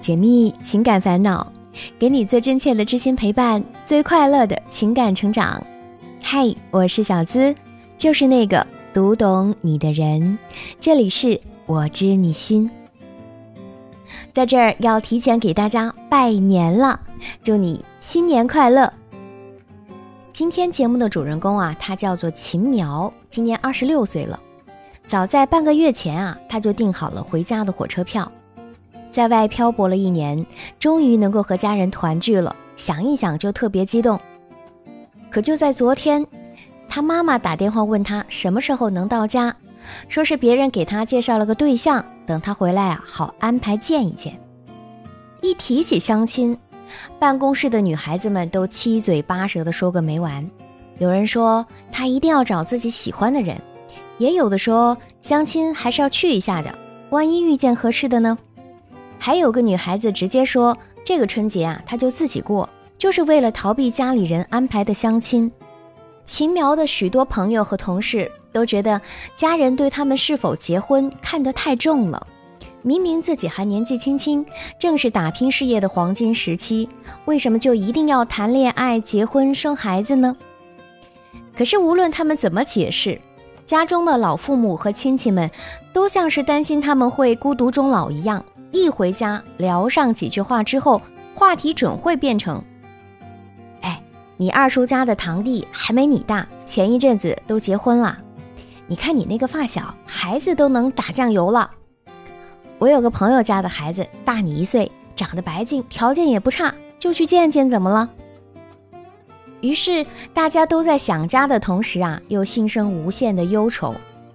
解密情感烦恼，给你最真切的知心陪伴，最快乐的情感成长。嗨，我是小资，就是那个读懂你的人。这里是我知你心，在这儿要提前给大家拜年了，祝你新年快乐。今天节目的主人公啊，他叫做秦苗，今年二十六岁了。早在半个月前啊，他就订好了回家的火车票。在外漂泊了一年，终于能够和家人团聚了，想一想就特别激动。可就在昨天，他妈妈打电话问他什么时候能到家，说是别人给他介绍了个对象，等他回来啊，好安排见一见。一提起相亲，办公室的女孩子们都七嘴八舌的说个没完。有人说他一定要找自己喜欢的人，也有的说相亲还是要去一下的，万一遇见合适的呢？还有个女孩子直接说：“这个春节啊，她就自己过，就是为了逃避家里人安排的相亲。”秦苗的许多朋友和同事都觉得家人对他们是否结婚看得太重了。明明自己还年纪轻轻，正是打拼事业的黄金时期，为什么就一定要谈恋爱、结婚、生孩子呢？可是无论他们怎么解释，家中的老父母和亲戚们都像是担心他们会孤独终老一样。一回家聊上几句话之后，话题准会变成：“哎，你二叔家的堂弟还没你大，前一阵子都结婚了。你看你那个发小，孩子都能打酱油了。我有个朋友家的孩子大你一岁，长得白净，条件也不差，就去见见怎么了？”于是大家都在想家的同时啊，又心生无限的忧愁，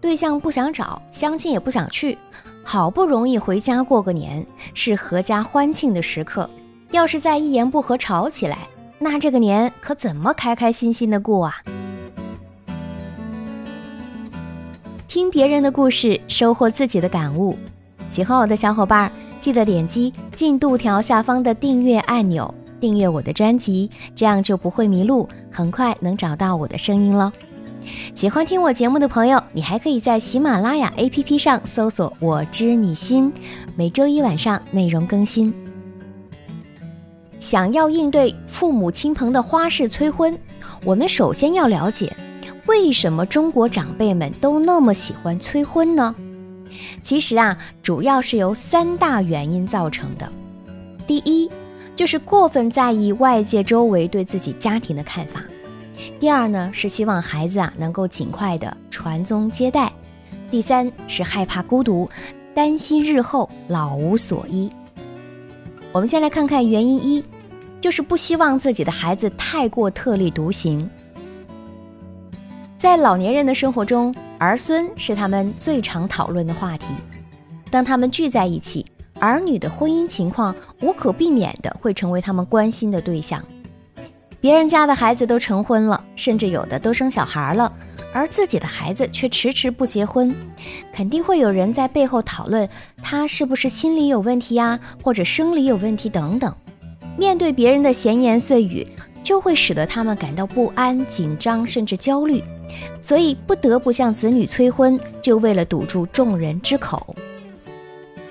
对象不想找，相亲也不想去。好不容易回家过个年，是阖家欢庆的时刻。要是再一言不合吵起来，那这个年可怎么开开心心的过啊？听别人的故事，收获自己的感悟。喜欢我的小伙伴，记得点击进度条下方的订阅按钮，订阅我的专辑，这样就不会迷路，很快能找到我的声音了。喜欢听我节目的朋友，你还可以在喜马拉雅 APP 上搜索“我知你心”，每周一晚上内容更新。想要应对父母亲朋的花式催婚，我们首先要了解，为什么中国长辈们都那么喜欢催婚呢？其实啊，主要是由三大原因造成的。第一，就是过分在意外界周围对自己家庭的看法。第二呢，是希望孩子啊能够尽快的传宗接代；第三是害怕孤独，担心日后老无所依。我们先来看看原因一，就是不希望自己的孩子太过特立独行。在老年人的生活中，儿孙是他们最常讨论的话题。当他们聚在一起，儿女的婚姻情况无可避免的会成为他们关心的对象。别人家的孩子都成婚了，甚至有的都生小孩了，而自己的孩子却迟迟不结婚，肯定会有人在背后讨论他是不是心理有问题呀，或者生理有问题等等。面对别人的闲言碎语，就会使得他们感到不安、紧张，甚至焦虑，所以不得不向子女催婚，就为了堵住众人之口。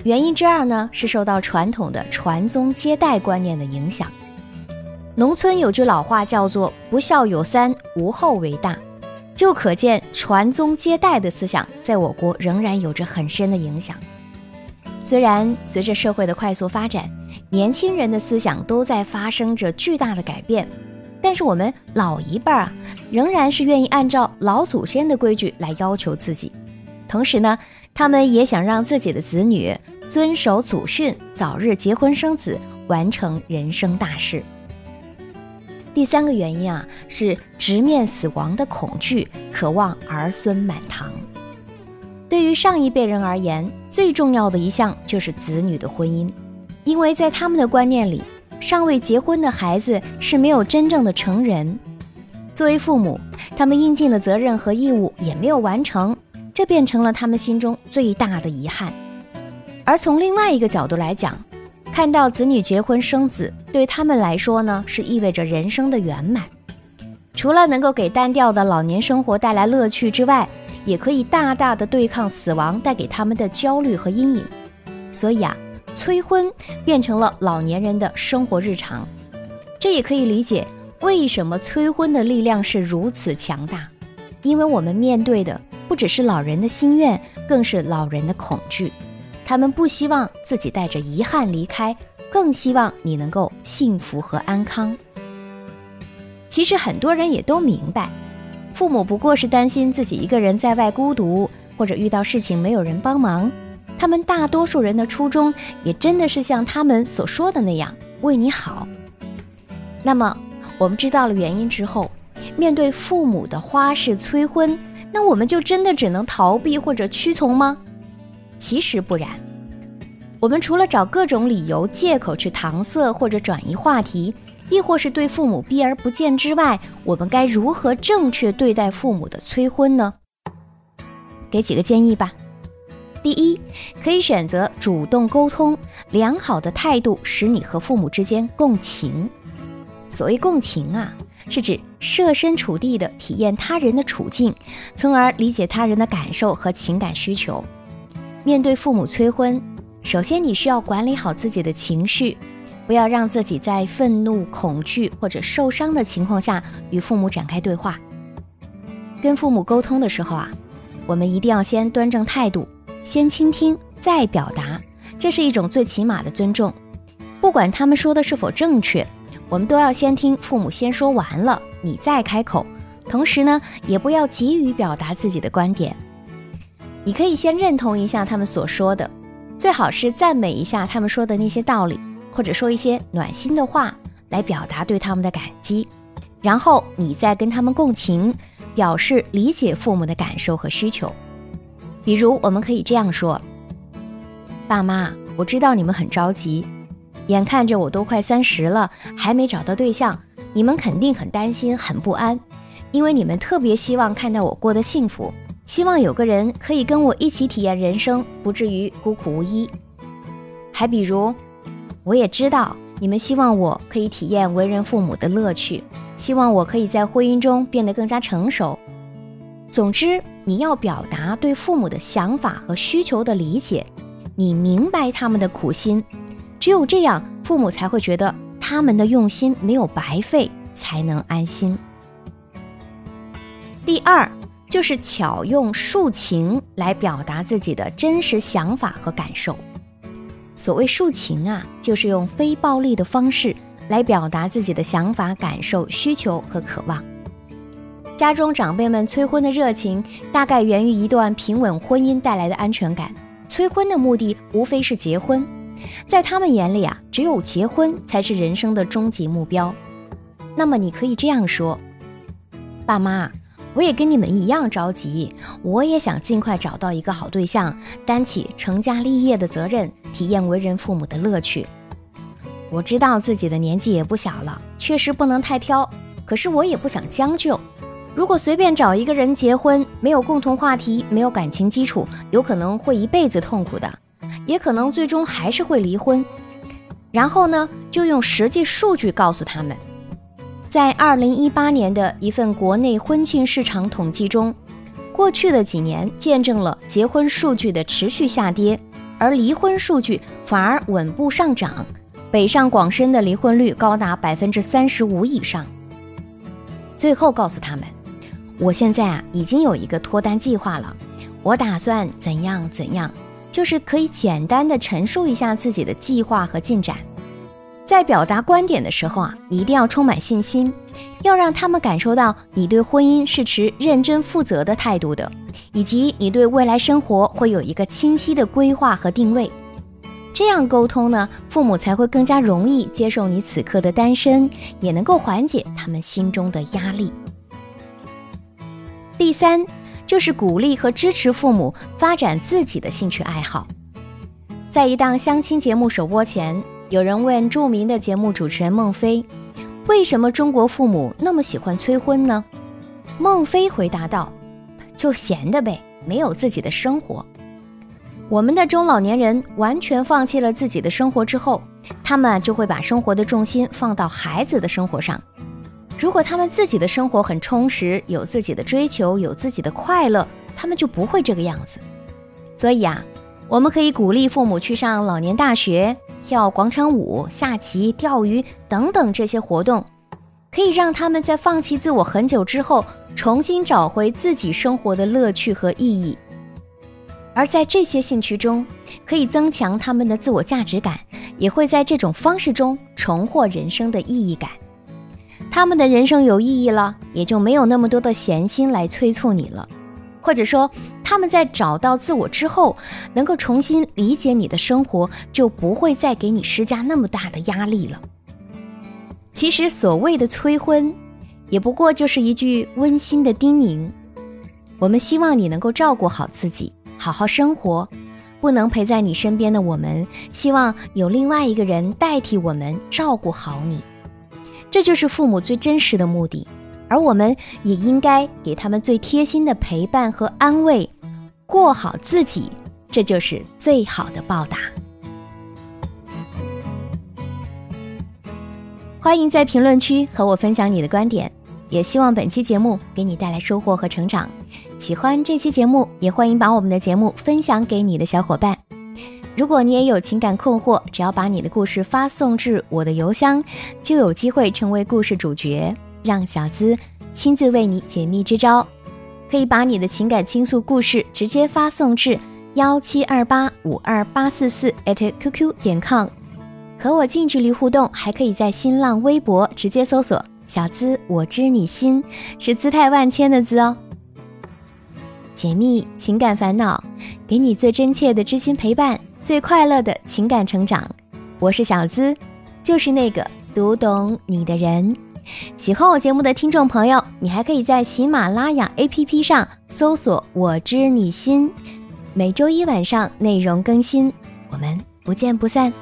原因之二呢，是受到传统的传宗接代观念的影响。农村有句老话叫做“不孝有三，无后为大”，就可见传宗接代的思想在我国仍然有着很深的影响。虽然随着社会的快速发展，年轻人的思想都在发生着巨大的改变，但是我们老一辈儿啊，仍然是愿意按照老祖先的规矩来要求自己。同时呢，他们也想让自己的子女遵守祖训，早日结婚生子，完成人生大事。第三个原因啊，是直面死亡的恐惧，渴望儿孙满堂。对于上一辈人而言，最重要的一项就是子女的婚姻，因为在他们的观念里，尚未结婚的孩子是没有真正的成人。作为父母，他们应尽的责任和义务也没有完成，这变成了他们心中最大的遗憾。而从另外一个角度来讲，看到子女结婚生子，对他们来说呢，是意味着人生的圆满。除了能够给单调的老年生活带来乐趣之外，也可以大大的对抗死亡带给他们的焦虑和阴影。所以啊，催婚变成了老年人的生活日常。这也可以理解为什么催婚的力量是如此强大，因为我们面对的不只是老人的心愿，更是老人的恐惧。他们不希望自己带着遗憾离开，更希望你能够幸福和安康。其实很多人也都明白，父母不过是担心自己一个人在外孤独，或者遇到事情没有人帮忙。他们大多数人的初衷，也真的是像他们所说的那样，为你好。那么，我们知道了原因之后，面对父母的花式催婚，那我们就真的只能逃避或者屈从吗？其实不然，我们除了找各种理由、借口去搪塞或者转移话题。亦或是对父母避而不见之外，我们该如何正确对待父母的催婚呢？给几个建议吧。第一，可以选择主动沟通，良好的态度使你和父母之间共情。所谓共情啊，是指设身处地的体验他人的处境，从而理解他人的感受和情感需求。面对父母催婚，首先你需要管理好自己的情绪。不要让自己在愤怒、恐惧或者受伤的情况下与父母展开对话。跟父母沟通的时候啊，我们一定要先端正态度，先倾听再表达，这是一种最起码的尊重。不管他们说的是否正确，我们都要先听父母先说完了，你再开口。同时呢，也不要急于表达自己的观点。你可以先认同一下他们所说的，最好是赞美一下他们说的那些道理。或者说一些暖心的话来表达对他们的感激，然后你再跟他们共情，表示理解父母的感受和需求。比如，我们可以这样说：“爸妈，我知道你们很着急，眼看着我都快三十了，还没找到对象，你们肯定很担心、很不安，因为你们特别希望看到我过得幸福，希望有个人可以跟我一起体验人生，不至于孤苦无依。”还比如。我也知道你们希望我可以体验为人父母的乐趣，希望我可以在婚姻中变得更加成熟。总之，你要表达对父母的想法和需求的理解，你明白他们的苦心，只有这样，父母才会觉得他们的用心没有白费，才能安心。第二，就是巧用抒情来表达自己的真实想法和感受。所谓抒情啊，就是用非暴力的方式来表达自己的想法、感受、需求和渴望。家中长辈们催婚的热情，大概源于一段平稳婚姻带来的安全感。催婚的目的无非是结婚，在他们眼里啊，只有结婚才是人生的终极目标。那么你可以这样说：“爸妈。”我也跟你们一样着急，我也想尽快找到一个好对象，担起成家立业的责任，体验为人父母的乐趣。我知道自己的年纪也不小了，确实不能太挑，可是我也不想将就。如果随便找一个人结婚，没有共同话题，没有感情基础，有可能会一辈子痛苦的，也可能最终还是会离婚。然后呢，就用实际数据告诉他们。在二零一八年的一份国内婚庆市场统计中，过去的几年见证了结婚数据的持续下跌，而离婚数据反而稳步上涨。北上广深的离婚率高达百分之三十五以上。最后告诉他们，我现在啊已经有一个脱单计划了，我打算怎样怎样，就是可以简单的陈述一下自己的计划和进展。在表达观点的时候啊，你一定要充满信心，要让他们感受到你对婚姻是持认真负责的态度的，以及你对未来生活会有一个清晰的规划和定位。这样沟通呢，父母才会更加容易接受你此刻的单身，也能够缓解他们心中的压力。第三，就是鼓励和支持父母发展自己的兴趣爱好。在一档相亲节目首播前。有人问著名的节目主持人孟非：“为什么中国父母那么喜欢催婚呢？”孟非回答道：“就闲的呗，没有自己的生活。我们的中老年人完全放弃了自己的生活之后，他们就会把生活的重心放到孩子的生活上。如果他们自己的生活很充实，有自己的追求，有自己的快乐，他们就不会这个样子。所以啊。”我们可以鼓励父母去上老年大学、跳广场舞、下棋、钓鱼等等这些活动，可以让他们在放弃自我很久之后，重新找回自己生活的乐趣和意义。而在这些兴趣中，可以增强他们的自我价值感，也会在这种方式中重获人生的意义感。他们的人生有意义了，也就没有那么多的闲心来催促你了。或者说，他们在找到自我之后，能够重新理解你的生活，就不会再给你施加那么大的压力了。其实，所谓的催婚，也不过就是一句温馨的叮咛。我们希望你能够照顾好自己。好好生活，不能陪在你身边的我们，希望有另外一个人代替我们照顾好你。这就是父母最真实的目的，而我们也应该给他们最贴心的陪伴和安慰。过好自己，这就是最好的报答。欢迎在评论区和我分享你的观点，也希望本期节目给你带来收获和成长。喜欢这期节目，也欢迎把我们的节目分享给你的小伙伴。如果你也有情感困惑，只要把你的故事发送至我的邮箱，就有机会成为故事主角，让小资亲自为你解密支招。可以把你的情感倾诉故事直接发送至幺七二八五二八四四 @QQ 点 com，和我近距离互动。还可以在新浪微博直接搜索“小资我知你心”，是姿态万千的“资”哦。解密情感烦恼，给你最真切的知心陪伴，最快乐的情感成长。我是小资，就是那个读懂你的人。喜欢我节目的听众朋友，你还可以在喜马拉雅 APP 上搜索“我知你心”，每周一晚上内容更新，我们不见不散。